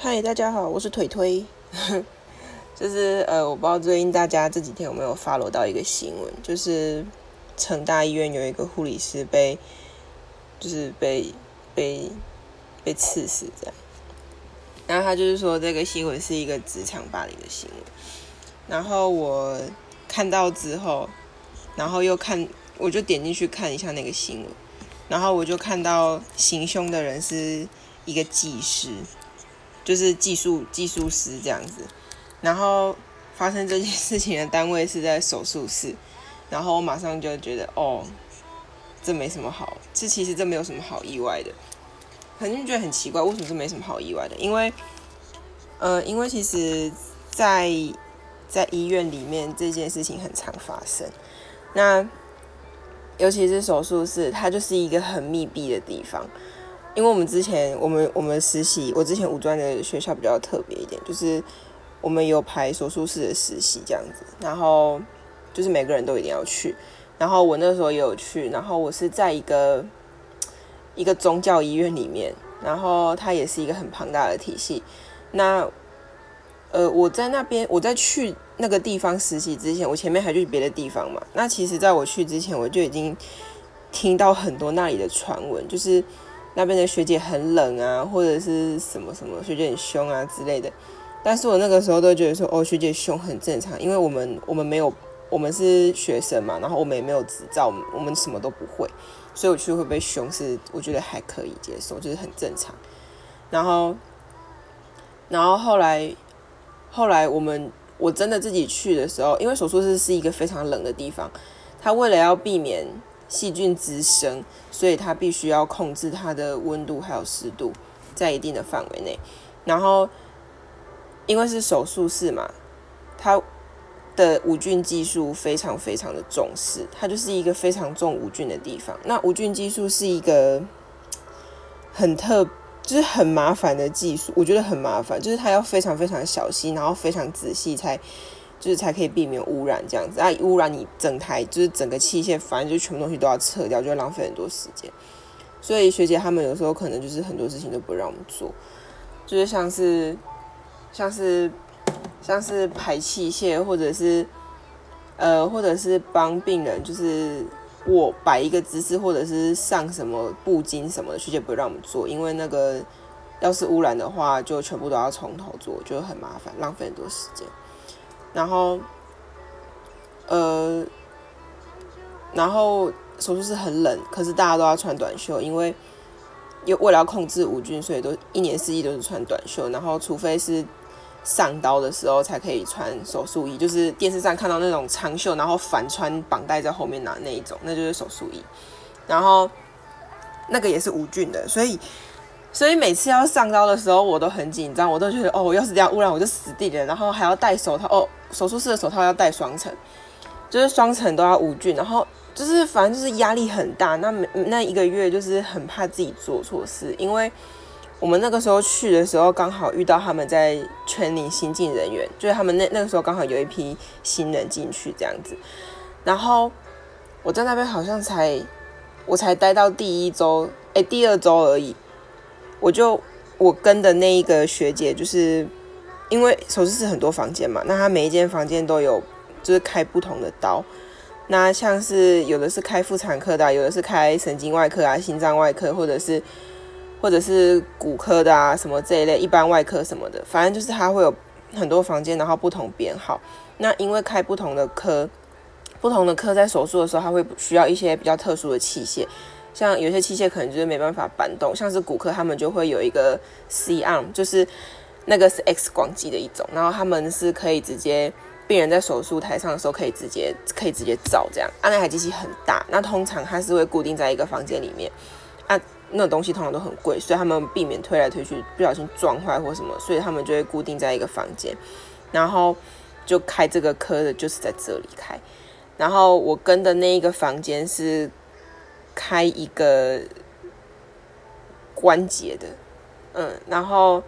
嗨，大家好，我是腿推。就是呃，我不知道最近大家这几天有没有 follow 到一个新闻，就是成大医院有一个护理师被，就是被被被刺死这样。然后他就是说这个新闻是一个职场霸凌的新闻。然后我看到之后，然后又看，我就点进去看一下那个新闻，然后我就看到行凶的人是一个技师。就是技术技术师这样子，然后发生这件事情的单位是在手术室，然后我马上就觉得哦，这没什么好，这其实这没有什么好意外的，肯定觉得很奇怪，为什么这没什么好意外的？因为，呃，因为其实，在在医院里面这件事情很常发生，那尤其是手术室，它就是一个很密闭的地方。因为我们之前，我们我们实习，我之前五专的学校比较特别一点，就是我们有排手术室的实习这样子，然后就是每个人都一定要去，然后我那时候也有去，然后我是在一个一个宗教医院里面，然后它也是一个很庞大的体系。那呃，我在那边，我在去那个地方实习之前，我前面还去别的地方嘛。那其实在我去之前，我就已经听到很多那里的传闻，就是。那边的学姐很冷啊，或者是什么什么学姐很凶啊之类的，但是我那个时候都觉得说，哦，学姐凶很正常，因为我们我们没有，我们是学生嘛，然后我们也没有执照，我们什么都不会，所以我去会被凶是我觉得还可以接受，就是很正常。然后，然后后来，后来我们我真的自己去的时候，因为手术室是一个非常冷的地方，他为了要避免。细菌滋生，所以它必须要控制它的温度还有湿度在一定的范围内。然后，因为是手术室嘛，它的无菌技术非常非常的重视，它就是一个非常重无菌的地方。那无菌技术是一个很特，就是很麻烦的技术，我觉得很麻烦，就是它要非常非常小心，然后非常仔细才。就是才可以避免污染这样子啊，污染你整台就是整个器械，反正就全部东西都要撤掉，就浪费很多时间。所以学姐他们有时候可能就是很多事情都不让我们做，就是像是像是像是排器械，或者是呃或者是帮病人就是我摆一个姿势，或者是上什么布巾什么的，学姐不会让我们做，因为那个要是污染的话，就全部都要从头做，就很麻烦，浪费很多时间。然后，呃，然后手术室很冷，可是大家都要穿短袖，因为又为了要控制无菌，所以都一年四季都是穿短袖。然后，除非是上刀的时候才可以穿手术衣，就是电视上看到那种长袖，然后反穿绑带在后面拿那一种，那就是手术衣。然后那个也是无菌的，所以。所以每次要上刀的时候，我都很紧张，我都觉得哦，我要是这样污染，我就死定了。然后还要戴手套，哦，手术室的手套要戴双层，就是双层都要无菌。然后就是反正就是压力很大。那那一个月就是很怕自己做错事，因为我们那个时候去的时候刚好遇到他们在圈里新进人员，就是他们那那个时候刚好有一批新人进去这样子。然后我在那边好像才我才待到第一周，哎，第二周而已。我就我跟的那一个学姐，就是因为手术室很多房间嘛，那她每一间房间都有就是开不同的刀，那像是有的是开妇产科的，有的是开神经外科啊、心脏外科，或者是 或者是骨科的啊，什么这一类一般外科什么的，反正就是她会有很多房间，然后不同编号。那因为开不同的科，不同的科在手术的时候，它会需要一些比较特殊的器械。像有些器械可能就是没办法搬动，像是骨科他们就会有一个 C arm，就是那个是 X 光机的一种，然后他们是可以直接病人在手术台上的时候可以直接可以直接照这样。啊，那台机器很大，那通常它是会固定在一个房间里面，啊，那种东西通常都很贵，所以他们避免推来推去不小心撞坏或什么，所以他们就会固定在一个房间，然后就开这个科的就是在这里开，然后我跟的那一个房间是。开一个关节的，嗯，然后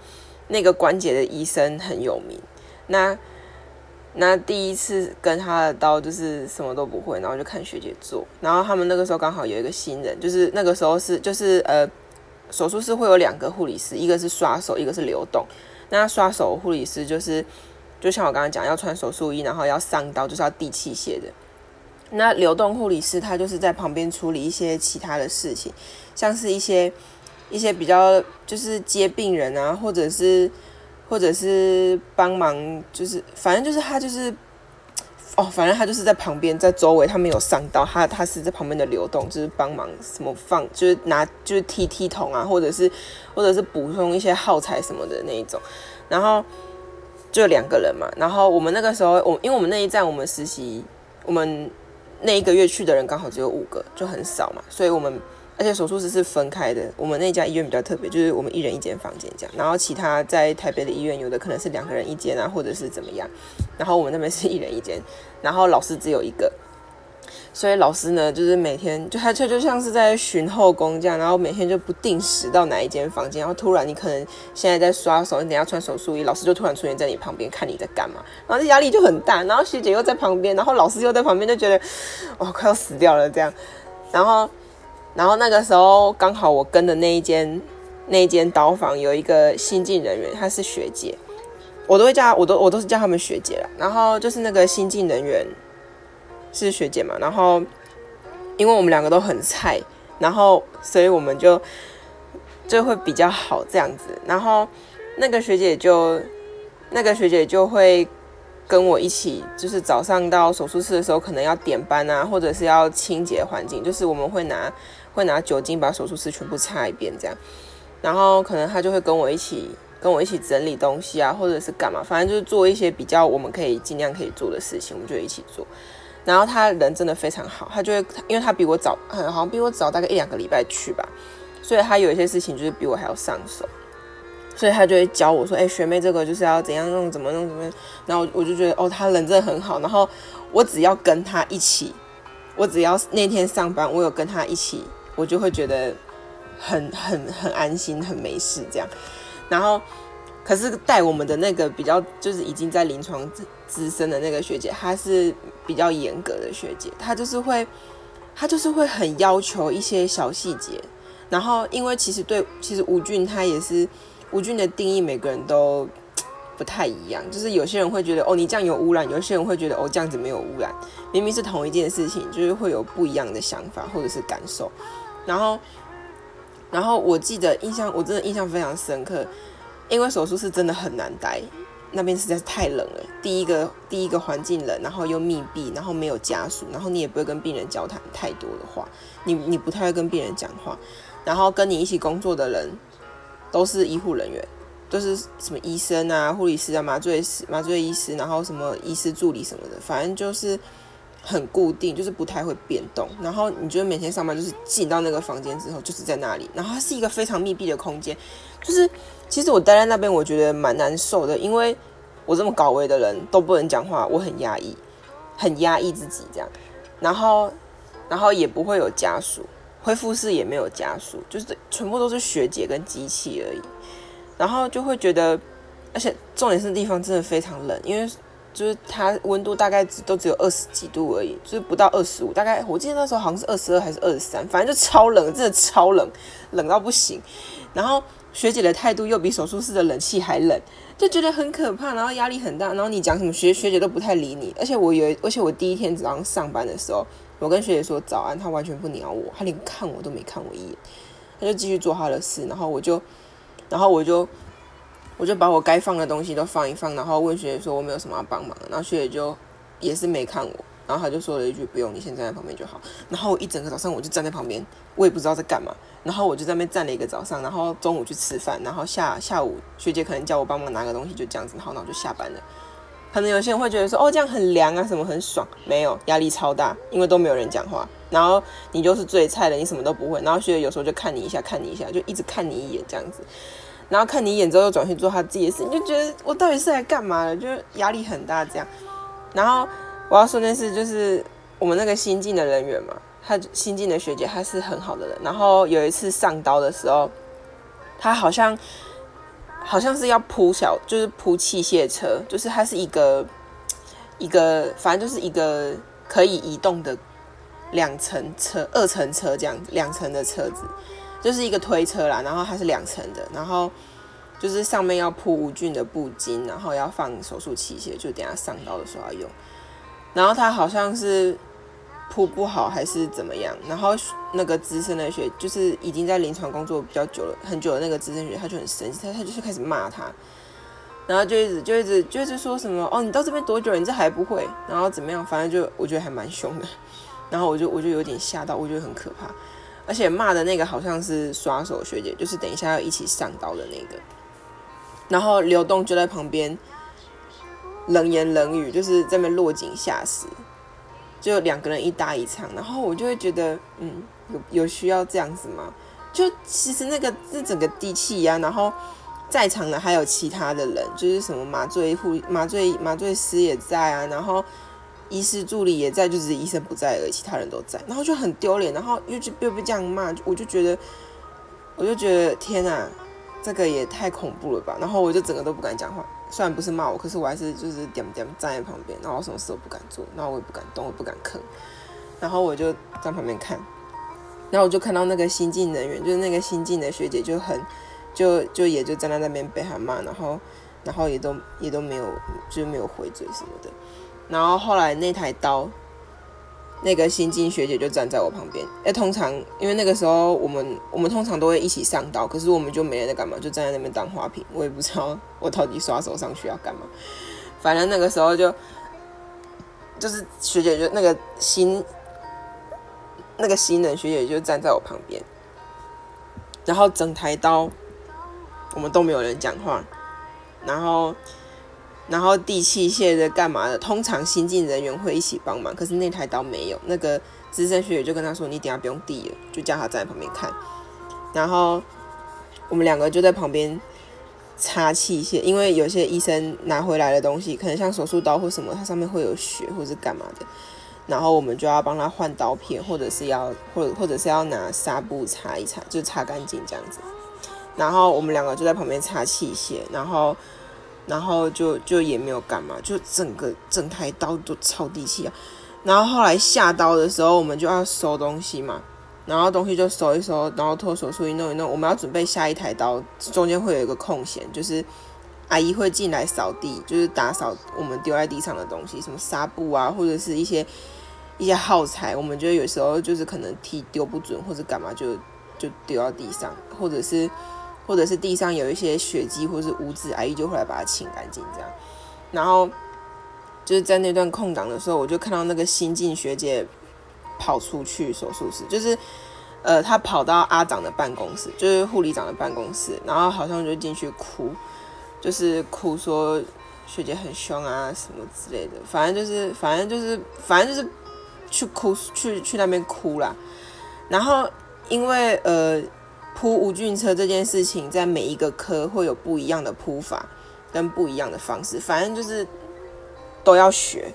那个关节的医生很有名。那那第一次跟他的刀就是什么都不会，然后就看学姐做。然后他们那个时候刚好有一个新人，就是那个时候是就是呃手术室会有两个护理师，一个是刷手，一个是流动。那刷手护理师就是，就像我刚刚讲，要穿手术衣，然后要上刀，就是要递器械的。那流动护理师他就是在旁边处理一些其他的事情，像是一些一些比较就是接病人啊，或者是或者是帮忙，就是反正就是他就是哦，反正他就是在旁边，在周围他没有上到，他他是在旁边的流动，就是帮忙什么放，就是拿就是踢踢桶啊，或者是或者是补充一些耗材什么的那一种，然后就两个人嘛，然后我们那个时候我因为我们那一站我们实习我们。那一个月去的人刚好只有五个，就很少嘛，所以我们而且手术室是分开的。我们那家医院比较特别，就是我们一人一间房间这样。然后其他在台北的医院，有的可能是两个人一间啊，或者是怎么样。然后我们那边是一人一间，然后老师只有一个。所以老师呢，就是每天就他就就像是在巡后宫这样，然后每天就不定时到哪一间房间，然后突然你可能现在在刷手，你等下穿手术衣，老师就突然出现在你旁边看你在干嘛，然后这压力就很大，然后学姐又在旁边，然后老师又在旁边，就觉得哇快要死掉了这样，然后然后那个时候刚好我跟的那一间那一间刀房有一个新进人员，她是学姐，我都会叫我都我都是叫他们学姐了，然后就是那个新进人员。是学姐嘛，然后因为我们两个都很菜，然后所以我们就就会比较好这样子。然后那个学姐就那个学姐就会跟我一起，就是早上到手术室的时候，可能要点班啊，或者是要清洁环境，就是我们会拿会拿酒精把手术室全部擦一遍这样。然后可能她就会跟我一起跟我一起整理东西啊，或者是干嘛，反正就是做一些比较我们可以尽量可以做的事情，我们就一起做。然后他人真的非常好，他就会，因为他比我早，很好像比我早大概一两个礼拜去吧，所以他有一些事情就是比我还要上手，所以他就会教我说，哎，学妹这个就是要怎样弄，怎么弄，怎么，然后我就觉得，哦，他人真的很好，然后我只要跟他一起，我只要那天上班我有跟他一起，我就会觉得很很很安心，很没事这样，然后。可是带我们的那个比较就是已经在临床资深的那个学姐，她是比较严格的学姐，她就是会，她就是会很要求一些小细节。然后因为其实对，其实吴俊他也是吴俊的定义，每个人都不太一样。就是有些人会觉得哦，你这样有污染；有些人会觉得哦，这样子没有污染。明明是同一件事情，就是会有不一样的想法或者是感受。然后，然后我记得印象，我真的印象非常深刻。因为手术是真的很难待，那边实在是太冷了。第一个，第一个环境冷，然后又密闭，然后没有家属，然后你也不会跟病人交谈太多的话，你你不太会跟病人讲话，然后跟你一起工作的人都是医护人员，都是什么医生啊、护理师啊、麻醉师、麻醉医师，然后什么医师助理什么的，反正就是。很固定，就是不太会变动。然后你觉得每天上班就是进到那个房间之后，就是在那里。然后它是一个非常密闭的空间，就是其实我待在那边，我觉得蛮难受的，因为我这么高危的人都不能讲话，我很压抑，很压抑自己这样。然后，然后也不会有家属，恢复室也没有家属，就是全部都是学姐跟机器而已。然后就会觉得，而且重点是地方真的非常冷，因为。就是它温度大概只都只有二十几度而已，就是不到二十五，大概我记得那时候好像是二十二还是二十三，反正就超冷，真的超冷，冷到不行。然后学姐的态度又比手术室的冷气还冷，就觉得很可怕，然后压力很大。然后你讲什么学学姐都不太理你，而且我有，而且我第一天早上上班的时候，我跟学姐说早安，她完全不鸟我，她连看我都没看我一眼，她就继续做她的事，然后我就，然后我就。我就把我该放的东西都放一放，然后问学姐说我没有什么要帮忙，然后学姐就也是没看我，然后她就说了一句不用，你先站在旁边就好。然后一整个早上我就站在旁边，我也不知道在干嘛。然后我就在那边站了一个早上，然后中午去吃饭，然后下下午学姐可能叫我帮忙拿个东西，就这样子，然后我就下班了。可能有些人会觉得说哦这样很凉啊，什么很爽，没有压力超大，因为都没有人讲话，然后你就是最菜的，你什么都不会，然后学姐有时候就看你一下，看你一下，就一直看你一眼这样子。然后看你一眼之后又转去做他自己的事，你就觉得我到底是来干嘛的？就压力很大这样。然后我要说件事，就是我们那个新进的人员嘛，他新进的学姐，她是很好的人。然后有一次上刀的时候，他好像好像是要铺小，就是铺器械车，就是它是一个一个，反正就是一个可以移动的两层车、二层车这样，两层的车子。就是一个推车啦，然后它是两层的，然后就是上面要铺无菌的布巾，然后要放手术器械，就等下上刀的时候要用。然后他好像是铺不好还是怎么样，然后那个资深的学就是已经在临床工作比较久了很久的那个资深学，他就很生气，他他就是开始骂他。然后就一直就一直就一直说什么哦，你到这边多久了，你这还不会？然后怎么样？反正就我觉得还蛮凶的。然后我就我就有点吓到，我觉得很可怕。而且骂的那个好像是刷手学姐，就是等一下要一起上刀的那个。然后刘栋就在旁边冷言冷语，就是这边落井下石，就两个人一搭一唱。然后我就会觉得，嗯，有有需要这样子吗？就其实那个是整个地气呀，然后。在场的还有其他的人，就是什么麻醉护、麻醉麻醉师也在啊，然后医师助理也在，就只是医生不在而已，其他人都在，然后就很丢脸，然后又就又被这样骂，我就觉得，我就觉得天哪，这个也太恐怖了吧！然后我就整个都不敢讲话，虽然不是骂我，可是我还是就是点点站在旁边，然后什么事都不敢做，然后我也不敢动，我不敢吭，然后我就在旁边看，然后我就看到那个新进人员，就是那个新进的学姐就很。就就也就站在那边被他骂，然后然后也都也都没有就是没有回嘴什么的，然后后来那台刀，那个新进学姐就站在我旁边。哎，通常因为那个时候我们我们通常都会一起上刀，可是我们就没人在干嘛，就站在那边当花瓶。我也不知道 我到底刷手上去要干嘛，反正那个时候就就是学姐就那个新那个新人学姐就站在我旁边，然后整台刀。我们都没有人讲话，然后，然后递器械的干嘛的？通常新进人员会一起帮忙，可是那台刀没有。那个资深学姐就跟他说：“你等下不用递了，就叫他站在旁边看。”然后我们两个就在旁边擦器械，因为有些医生拿回来的东西，可能像手术刀或什么，它上面会有血或是干嘛的，然后我们就要帮他换刀片，或者是要或或者是要拿纱布擦一擦，就擦干净这样子。然后我们两个就在旁边擦器械，然后，然后就就也没有干嘛，就整个整台刀都超地气啊。然后后来下刀的时候，我们就要收东西嘛，然后东西就收一收，然后脱手术衣弄一弄，我们要准备下一台刀，中间会有一个空闲，就是阿姨会进来扫地，就是打扫我们丢在地上的东西，什么纱布啊，或者是一些一些耗材，我们觉得有时候就是可能踢丢不准或者干嘛，就就丢到地上，或者是。或者是地上有一些血迹或是污渍，阿姨就会来把它清干净，这样。然后就是在那段空档的时候，我就看到那个新进学姐跑出去手术室，就是呃，她跑到阿长的办公室，就是护理长的办公室，然后好像就进去哭，就是哭说学姐很凶啊什么之类的，反正就是反正就是反正就是去哭去去那边哭啦。然后因为呃。铺无菌车这件事情，在每一个科会有不一样的铺法跟不一样的方式，反正就是都要学。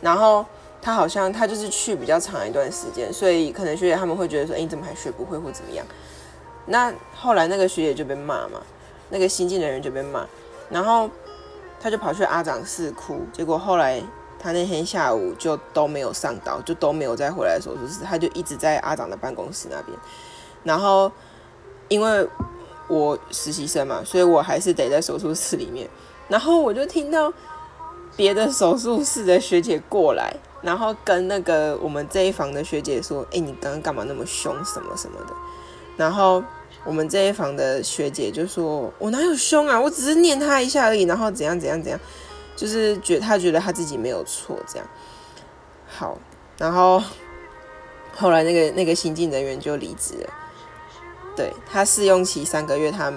然后他好像他就是去比较长一段时间，所以可能学姐他们会觉得说：“哎，你怎么还学不会或怎么样？”那后来那个学姐就被骂嘛，那个新进的人就被骂，然后他就跑去阿长室哭。结果后来他那天下午就都没有上刀，就都没有再回来手术室，他就一直在阿长的办公室那边，然后。因为我实习生嘛，所以我还是得在手术室里面。然后我就听到别的手术室的学姐过来，然后跟那个我们这一房的学姐说：“哎，你刚刚干嘛那么凶？什么什么的。”然后我们这一房的学姐就说：“我哪有凶啊？我只是念他一下而已。”然后怎样怎样怎样，就是觉他觉得他自己没有错这样。好，然后后来那个那个新进人员就离职了。对他试用期三个月，他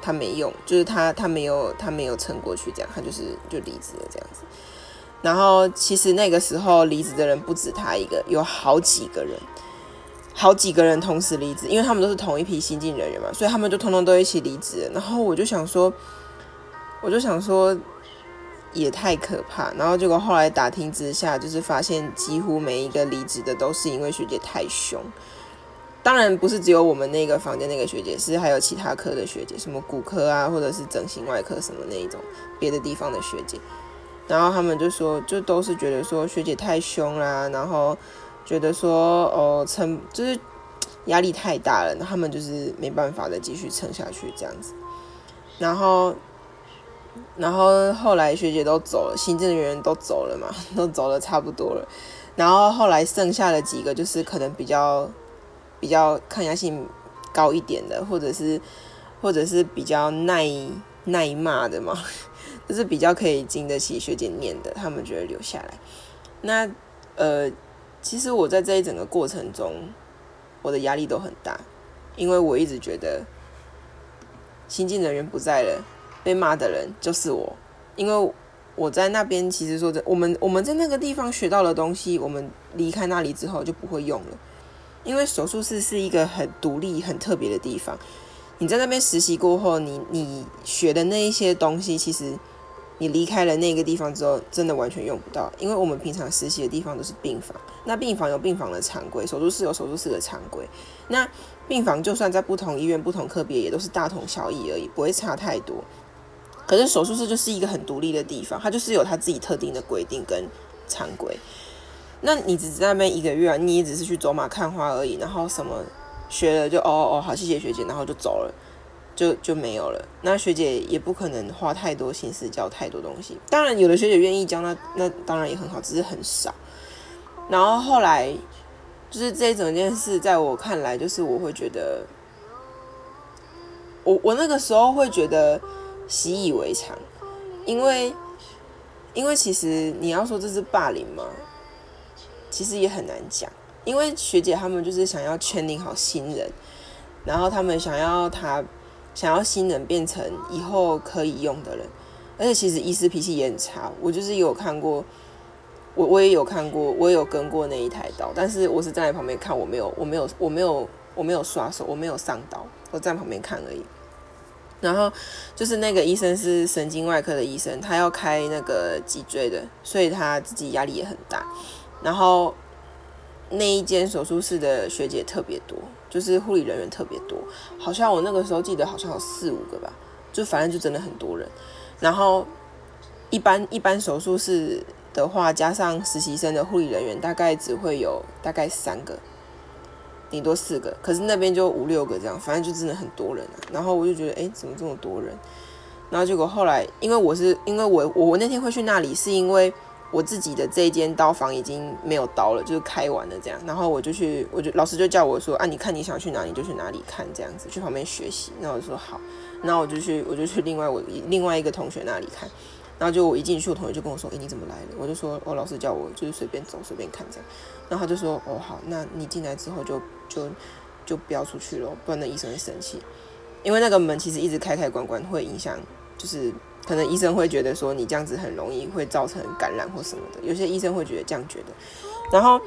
他没用，就是他他没有他没有撑过去，这样他就是就离职了这样子。然后其实那个时候离职的人不止他一个，有好几个人，好几个人同时离职，因为他们都是同一批新进人员嘛，所以他们就通通都一起离职。然后我就想说，我就想说也太可怕。然后结果后来打听之下，就是发现几乎每一个离职的都是因为学姐太凶。当然不是只有我们那个房间那个学姐，是还有其他科的学姐，什么骨科啊，或者是整形外科什么那一种别的地方的学姐，然后他们就说，就都是觉得说学姐太凶啦，然后觉得说哦撑就是压力太大了，他们就是没办法再继续撑下去这样子。然后，然后后来学姐都走了，行政人员都走了嘛，都走了差不多了。然后后来剩下的几个就是可能比较比较抗压性高一点的，或者是或者是比较耐耐骂的嘛，就是比较可以经得起学姐念的，他们觉得留下来。那呃，其实我在这一整个过程中，我的压力都很大，因为我一直觉得新进人员不在了，被骂的人就是我，因为。我在那边，其实说的，我们我们在那个地方学到的东西，我们离开那里之后就不会用了，因为手术室是一个很独立、很特别的地方。你在那边实习过后，你你学的那一些东西，其实你离开了那个地方之后，真的完全用不到。因为我们平常实习的地方都是病房，那病房有病房的常规，手术室有手术室的常规。那病房就算在不同医院、不同科别，也都是大同小异而已，不会差太多。可是手术室就是一个很独立的地方，它就是有它自己特定的规定跟常规。那你只在那边一个月啊，你也只是去走马看花而已，然后什么学了就哦哦好，谢谢学姐，然后就走了，就就没有了。那学姐也不可能花太多心思教太多东西。当然，有的学姐愿意教，那那当然也很好，只是很少。然后后来就是这一整件事，在我看来，就是我会觉得，我我那个时候会觉得。习以为常，因为因为其实你要说这是霸凌吗？其实也很难讲，因为学姐他们就是想要圈定好新人，然后他们想要他想要新人变成以后可以用的人，而且其实医师脾气也很差，我就是有看过，我我也有看过，我也有跟过那一台刀，但是我是站在旁边看，我没有我没有我没有我没有刷手，我没有上刀，我站旁边看而已。然后就是那个医生是神经外科的医生，他要开那个脊椎的，所以他自己压力也很大。然后那一间手术室的学姐特别多，就是护理人员特别多，好像我那个时候记得好像有四五个吧，就反正就真的很多人。然后一般一般手术室的话，加上实习生的护理人员，大概只会有大概三个。顶多四个，可是那边就五六个这样，反正就真的很多人啊。然后我就觉得，哎，怎么这么多人？然后结果后来，因为我是因为我我那天会去那里，是因为我自己的这一间刀房已经没有刀了，就是开完了这样。然后我就去，我就老师就叫我说，啊，你看你想去哪里就去哪里看这样子，去旁边学习。那我就说好，然后我就去，我就去另外我另外一个同学那里看。然后就我一进去，我同学就跟我说：“诶，你怎么来了？”我就说：“哦，老师叫我就是随便走，随便看这样。”然后他就说：“哦，好，那你进来之后就就就不要出去了，不然那医生会生气。因为那个门其实一直开开关关，会影响，就是可能医生会觉得说你这样子很容易会造成感染或什么的。有些医生会觉得这样觉得。然后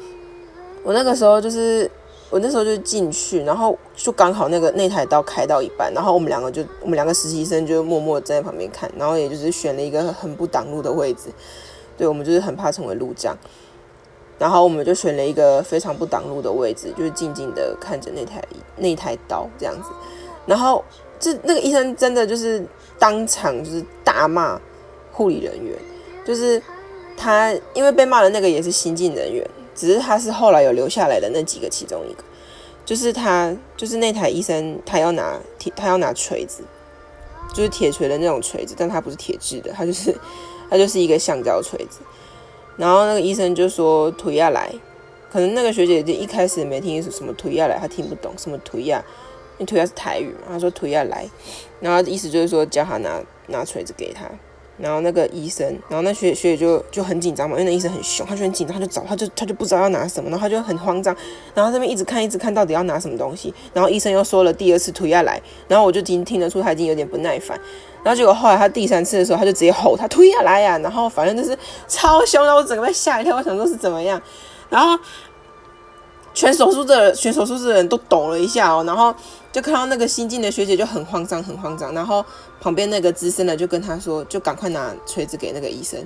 我那个时候就是。”我那时候就进去，然后就刚好那个那台刀开到一半，然后我们两个就我们两个实习生就默默站在旁边看，然后也就是选了一个很不挡路的位置，对我们就是很怕成为路障，然后我们就选了一个非常不挡路的位置，就是静静的看着那台那台刀这样子，然后这那个医生真的就是当场就是阿骂护理人员，就是他因为被骂的那个也是新进人员。只是他是后来有留下来的那几个其中一个，就是他就是那台医生，他要拿铁，他要拿锤子，就是铁锤的那种锤子，但他不是铁质的，他就是他就是一个橡胶锤子。然后那个医生就说推下来，可能那个学姐就一开始没听什么推下来，她听不懂什么推下，因为推下是台语嘛，她说推下来，然后意思就是说叫他拿拿锤子给他。然后那个医生，然后那学学姐就就很紧张嘛，因为那医生很凶，他就很紧张，他就找，他就他就不知道要拿什么，然后他就很慌张，然后这边一直看一直看到底要拿什么东西，然后医生又说了第二次推下来，然后我就听听得出他已经有点不耐烦，然后结果后来他第三次的时候，他就直接吼他推下来呀，然后反正就是超凶，然后我整个被吓一跳，我想说是怎么样，然后全手术的全手术室的人都抖了一下哦，然后。就看到那个新进的学姐就很慌张，很慌张。然后旁边那个资深的就跟他说：“就赶快拿锤子给那个医生。”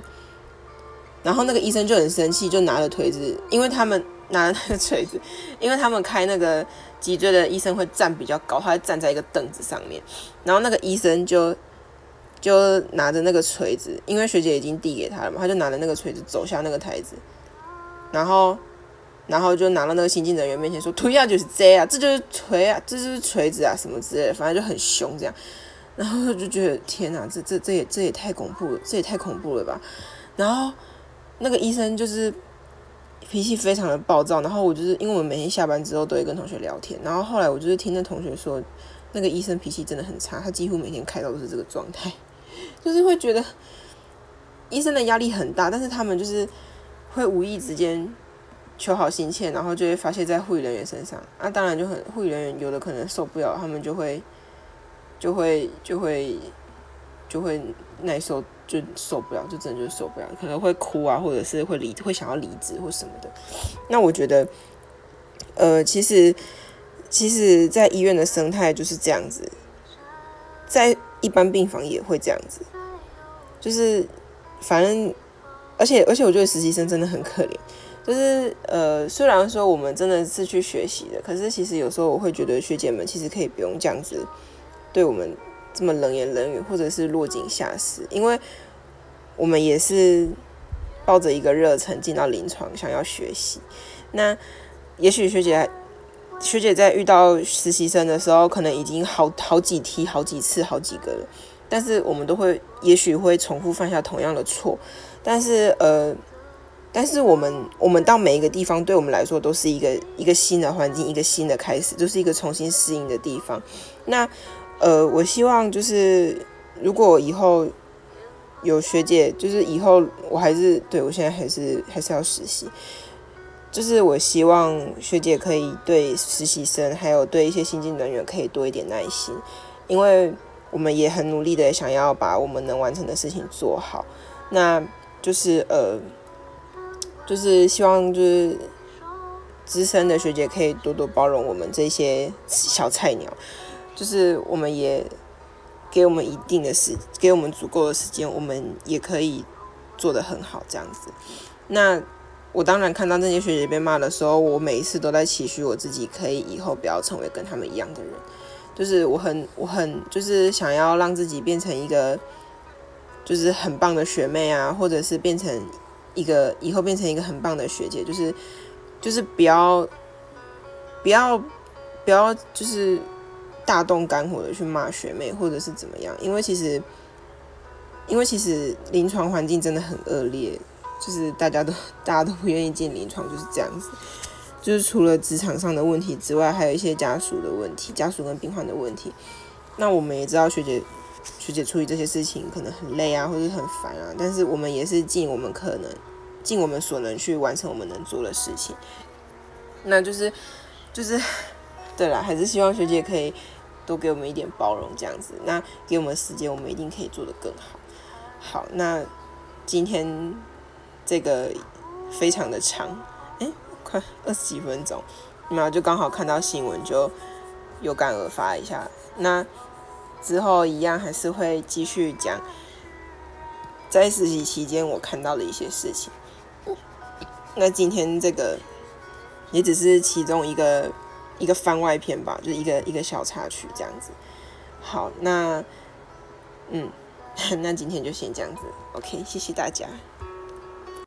然后那个医生就很生气，就拿了锤子，因为他们拿了那个锤子，因为他们开那个脊椎的医生会站比较高，他会站在一个凳子上面。然后那个医生就就拿着那个锤子，因为学姐已经递给他了嘛，他就拿着那个锤子走下那个台子，然后。然后就拿到那个新进人员面前说：“推啊，就是这啊，这就是锤啊，这就是锤子啊，什么之类的，反正就很凶这样。然后就觉得天哪，这这这也这也太恐怖了，这也太恐怖了吧。然后那个医生就是脾气非常的暴躁，然后我就是因为我们每天下班之后都会跟同学聊天，然后后来我就是听那同学说，那个医生脾气真的很差，他几乎每天开刀都是这个状态，就是会觉得医生的压力很大，但是他们就是会无意之间。求好心切，然后就会发泄在护理人员身上。那当然就很护理人员有的可能受不了，他们就会就会就会就会耐受，就受不了，就真的就受不了，可能会哭啊，或者是会离，会想要离职或什么的。那我觉得，呃，其实其实，在医院的生态就是这样子，在一般病房也会这样子，就是反正，而且而且，我觉得实习生真的很可怜。就是呃，虽然说我们真的是去学习的，可是其实有时候我会觉得学姐们其实可以不用这样子对我们这么冷言冷语，或者是落井下石，因为我们也是抱着一个热忱进到临床，想要学习。那也许学姐学姐在遇到实习生的时候，可能已经好好几梯、好几次、好几个了，但是我们都会也许会重复犯下同样的错，但是呃。但是我们，我们到每一个地方，对我们来说都是一个一个新的环境，一个新的开始，就是一个重新适应的地方。那，呃，我希望就是，如果以后有学姐，就是以后我还是对我现在还是还是要实习，就是我希望学姐可以对实习生，还有对一些新进人员可以多一点耐心，因为我们也很努力的想要把我们能完成的事情做好。那就是呃。就是希望，就是资深的学姐可以多多包容我们这些小菜鸟，就是我们也给我们一定的时，给我们足够的时间，我们也可以做得很好这样子。那我当然看到那些学姐被骂的时候，我每一次都在期许我自己可以以后不要成为跟他们一样的人。就是我很我很就是想要让自己变成一个就是很棒的学妹啊，或者是变成。一个以后变成一个很棒的学姐，就是就是不要不要不要就是大动肝火的去骂学妹或者是怎么样，因为其实因为其实临床环境真的很恶劣，就是大家都 大家都不愿意进临床，就是这样子。就是除了职场上的问题之外，还有一些家属的问题，家属跟病患的问题。那我们也知道学姐。学姐处理这些事情可能很累啊，或者很烦啊，但是我们也是尽我们可能、尽我们所能去完成我们能做的事情。那就是，就是，对了，还是希望学姐可以多给我们一点包容，这样子。那给我们时间，我们一定可以做得更好。好，那今天这个非常的长，哎，快二十几分钟，那就刚好看到新闻，就有感而发一下。那。之后一样还是会继续讲，在实习期间我看到的一些事情。那今天这个也只是其中一个一个番外篇吧，就是一个一个小插曲这样子。好，那嗯，那今天就先这样子，OK，谢谢大家。